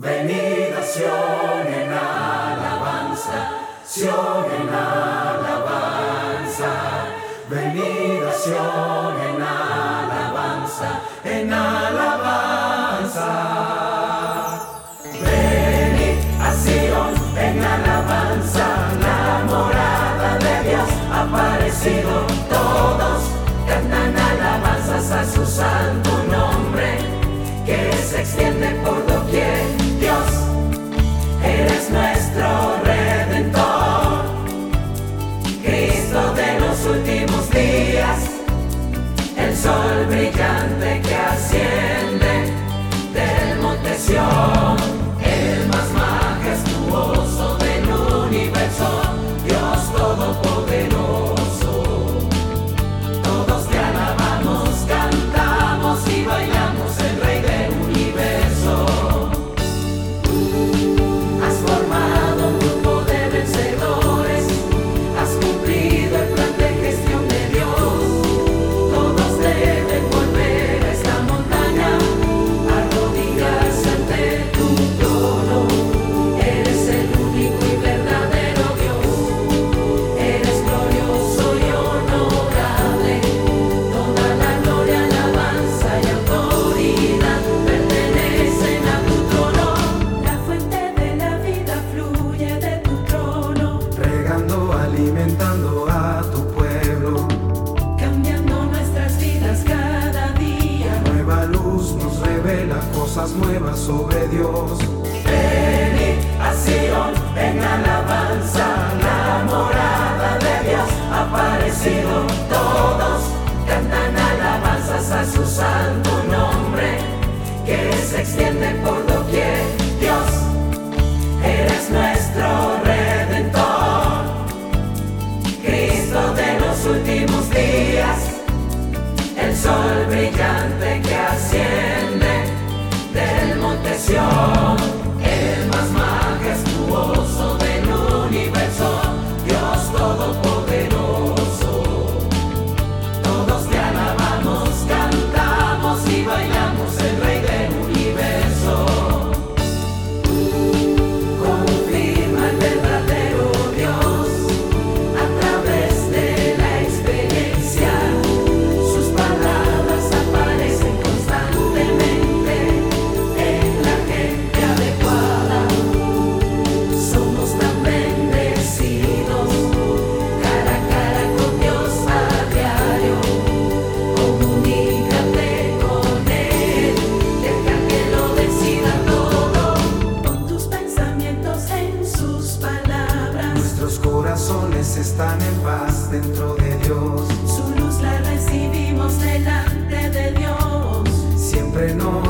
Venid a en alabanza, Sion en alabanza. Venid a en alabanza, en alabanza. Venid a en alabanza, la morada de Dios ha aparecido. Todos cantan alabanzas a su santo. el sol brillante que asciende del monte Sion. mato sol brillante que asciende del monte están en paz dentro de Dios. Su luz la recibimos delante de Dios. Siempre nos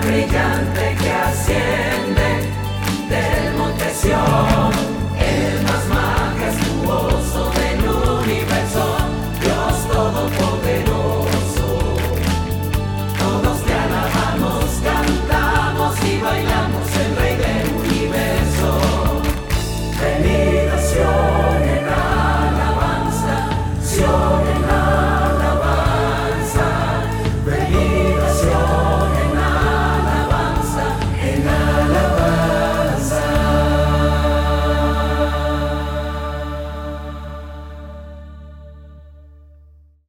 brillante